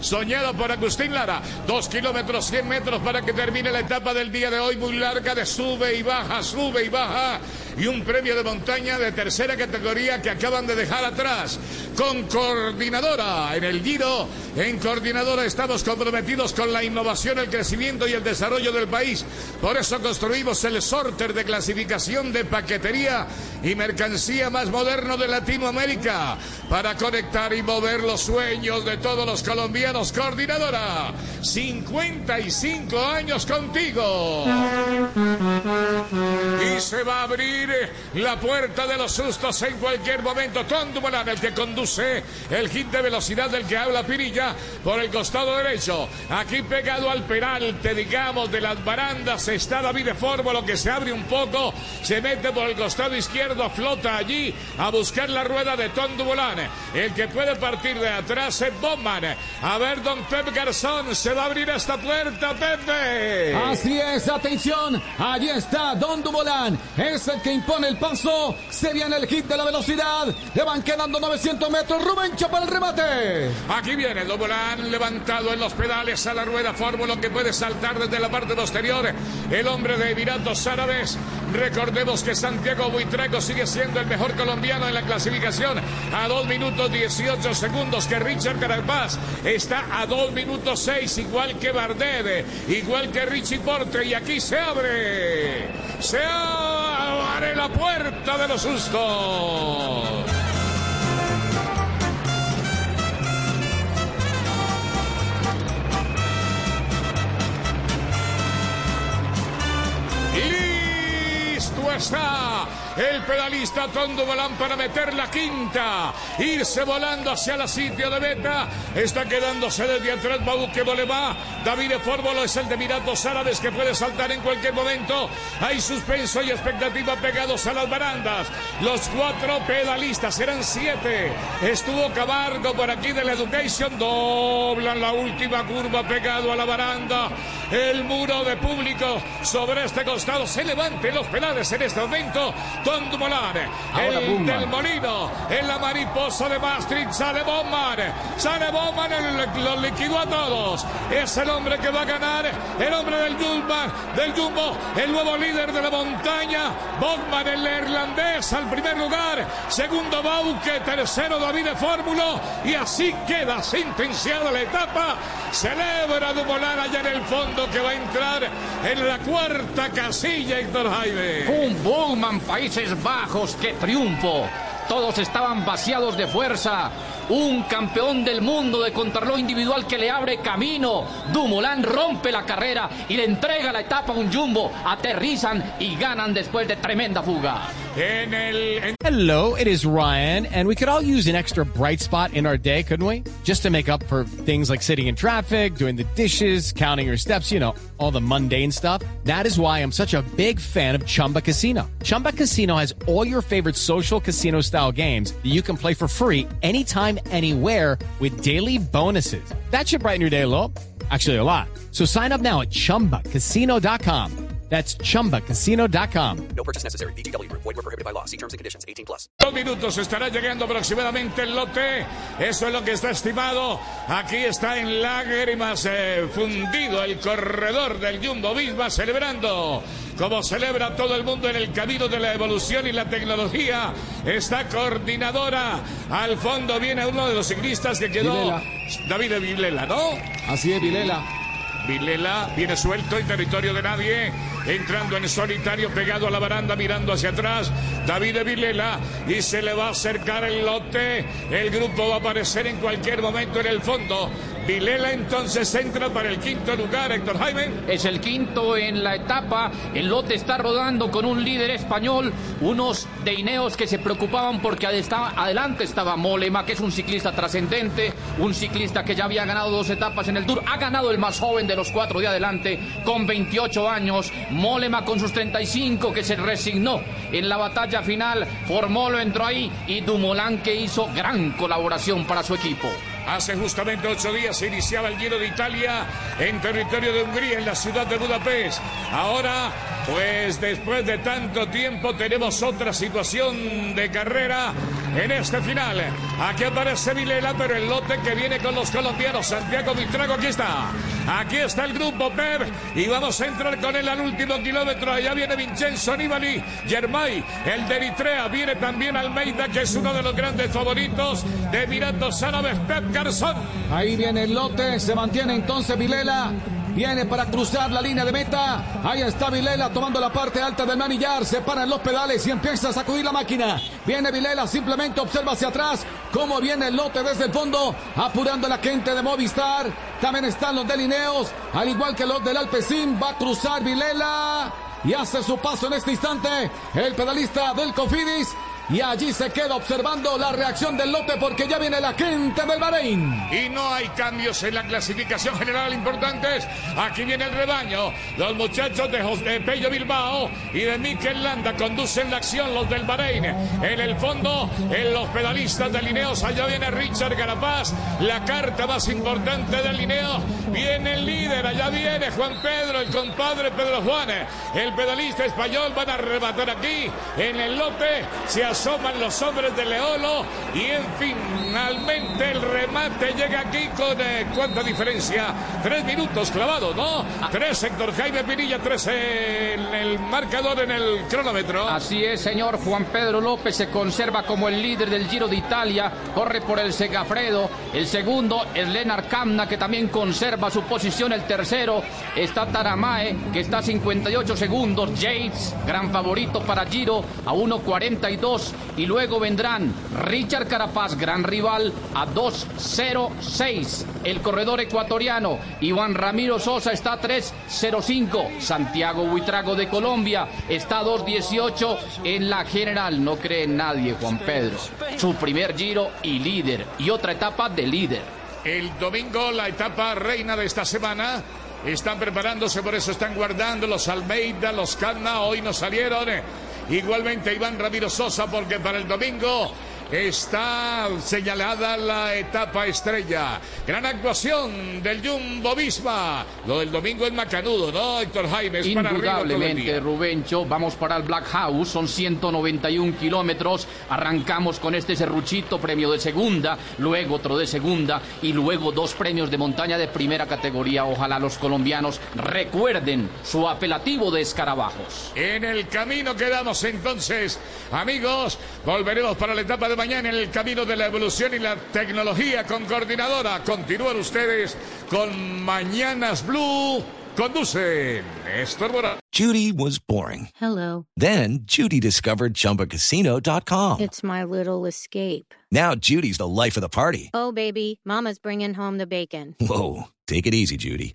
soñado por Agustín Lara. Dos kilómetros, 100 metros para que termine la etapa del día de hoy, muy larga de sube y baja, sube y baja. Y un premio de montaña de tercera categoría que acaban de dejar atrás. Con coordinadora en el Giro. En coordinadora estamos comprometidos con la innovación, el crecimiento y el desarrollo del país. Por eso construimos el sorter de clasificación de paquetería y mercancía más moderno de Latinoamérica para conectar y mover los sueños de todos los colombianos. Coordinadora, 55 años contigo. Y se va a abrir la puerta de los sustos en cualquier momento. Tondo Morán, el que conduce el hit de velocidad del que habla Pirilla por el costado derecho. Aquí pegado al peralte, digamos, de las barandas está David de Fórmula que se abre un poco, se mete por el costado izquierdo, flota allí a buscar la rueda de Tondo Morán. El que puede partir de atrás es Bowman. Ver, don Pep Garzón, se va a abrir esta puerta, Pepe. Así es, atención, allí está Don Dumoulin, es el que impone el paso, se viene el hit de la velocidad, le van quedando 900 metros, Rubén para el remate. Aquí viene Dumoulin levantado en los pedales a la rueda Fórmula que puede saltar desde la parte posterior, el hombre de Emiratos Árabes, recordemos que Santiago Buitrago sigue siendo el mejor colombiano en la clasificación, a 2 minutos 18 segundos que Richard Carapaz, está a 2 minutos 6, igual que Bardet, igual que Richie Porte, y aquí se abre, se abre la puerta de los sustos. Listo está el pedalista Tondo Balán para meter la quinta, irse volando hacia la sitio de meta. Está quedándose desde atrás Babuque Boleva. David Fórmolo es el de Miratos Árabes que puede saltar en cualquier momento. Hay suspenso y expectativa pegados a las barandas. Los cuatro pedalistas serán siete. Estuvo Cabargo por aquí de la Education. Doblan la última curva pegado a la baranda. El muro de público sobre este costado se levante los pedales en este momento. Don Dumoulin, el del Molino, en la mariposa de Maastricht, sale Bowman, sale Bowman, lo liquidó a todos. Es el hombre que va a ganar, el hombre del Jumbo, del Jumbo, el nuevo líder de la montaña, Bowman, el neerlandés, al primer lugar, segundo Bauke, tercero David de Fórmula, y así queda sentenciada la etapa. Celebra Dumoulin allá en el fondo que va a entrar en la cuarta casilla, Héctor Jaime. Un Bowman, Bajos, qué triunfo. Todos estaban vaciados de fuerza. Un campeón del mundo de contrarreloj individual que le abre camino. Dumoulin rompe la carrera y le entrega la etapa a un jumbo. Aterrizan y ganan después de tremenda fuga. En el, en... Hello, it is Ryan, and we could all use an extra bright spot in our day, couldn't we? Just to make up for things like sitting in traffic, doing the dishes, counting your steps, you know, all the mundane stuff. That is why I'm such a big fan of Chumba Casino. Chumba Casino has all your favorite social casino style games that you can play for free anytime, anywhere with daily bonuses. That should brighten your day a little. Actually, a lot. So sign up now at chumbacasino.com. That's chumbacasino.com. No purchase necessary. BGW. Void were prohibited by law. See terms and conditions. 18 plus. Dos minutos estará llegando aproximadamente el lote. Eso es lo que está estimado. Aquí está en lágrimas eh, fundido el corredor del Jumbo Visma celebrando. Como celebra todo el mundo en el camino de la evolución y la tecnología, esta coordinadora. Al fondo viene uno de los ciclistas que quedó. Vilela. David Vilela, ¿no? Así es, Vilela. Vilela viene suelto en territorio de nadie, entrando en solitario, pegado a la baranda, mirando hacia atrás. David Vilela y se le va a acercar el lote. El grupo va a aparecer en cualquier momento en el fondo. Vilela entonces entra para el quinto lugar, Héctor Jaime. Es el quinto en la etapa. El lote está rodando con un líder español. Unos deineos que se preocupaban porque estaba- adelante estaba Molema, que es un ciclista trascendente. Un ciclista que ya había ganado dos etapas en el Tour. Ha ganado el más joven de los cuatro de adelante con 28 años. Molema con sus 35 que se resignó en la batalla final. Formolo entró ahí y Dumoulin que hizo gran colaboración para su equipo. Hace justamente ocho días se iniciaba el Giro de Italia en territorio de Hungría, en la ciudad de Budapest. Ahora, pues después de tanto tiempo tenemos otra situación de carrera en este final. Aquí aparece Vilela, pero el lote que viene con los colombianos. Santiago Vitrago, aquí está. Aquí está el grupo Pep y vamos a entrar con él al último kilómetro. Allá viene Vincenzo Nibali, Germay, el de Eritrea. Viene también Almeida, que es uno de los grandes favoritos de Mirando Árabes, Pep Garzón. Ahí viene el lote, se mantiene entonces Vilela. Viene para cruzar la línea de meta. Ahí está Vilela tomando la parte alta del manillar. Se paran los pedales y empieza a sacudir la máquina. Viene Vilela, simplemente observa hacia atrás cómo viene el lote desde el fondo. Apurando la gente de Movistar. También están los delineos. Al igual que los del Alpecin. Va a cruzar Vilela. Y hace su paso en este instante el pedalista del Cofidis. Y allí se queda observando la reacción del lote porque ya viene la gente del Bahrein. Y no hay cambios en la clasificación general importantes. Aquí viene el rebaño. Los muchachos de, José Pello Bilbao y de Mikel Landa conducen la acción los del Bahrein. En el fondo, en los pedalistas de Lineos, allá viene Richard Carapaz. La carta más importante del Lineo. Viene el líder, allá viene Juan Pedro, el compadre Pedro Juan. El pedalista español van a arrebatar aquí. En el lote se asoman los hombres de Leolo y en finalmente el remate llega aquí con eh, cuánta diferencia. Tres minutos clavados no tres Héctor Jaime Pinilla tres en el marcador en el cronómetro. Así es, señor Juan Pedro López se conserva como el líder del Giro de Italia, corre por el Segafredo, el segundo es Lenar Camna que también conserva su posición, el tercero está Taramae que está a 58 segundos, Yates, gran favorito para Giro a 1.42 y luego vendrán Richard Carapaz, gran rival a 2.06, el corredor ecuatoriano Iván Ramiro Sosa está a 3.05, Santiago Buitrago de Colombia está a 2.18 en la general, no cree nadie Juan Pedro, su primer giro y líder. Y otra etapa de líder. el domingo la etapa reina de esta semana. Están preparándose por eso están guardando los Almeida los Canna. Hoy no salieron Igualmente Iván Ramiro Sosa porque para el domingo está señalada la etapa estrella. Gran actuación del Jumbo Visma. Lo del domingo es macanudo, ¿no, Héctor Jaime? Es Indudablemente. Rubencho, vamos para el Black House, son 191 kilómetros, arrancamos con este serruchito, premio de segunda, luego otro de segunda y luego dos premios de montaña de primera categoría. Ojalá los colombianos recuerden su apelativo de escarabajos. En el camino quedamos entonces, amigos. Volveremos para la etapa de mañana en el camino de la evolución y la tecnología con coordinadora. Continúan ustedes con Mañanas Blue. Conducen Néstor Morales. Judy was boring. Hello. Then Judy discovered ChumbaCasino.com. It's my little escape. Now Judy's the life of the party. Oh, baby, Mama's bringing home the bacon. Whoa, take it easy, Judy.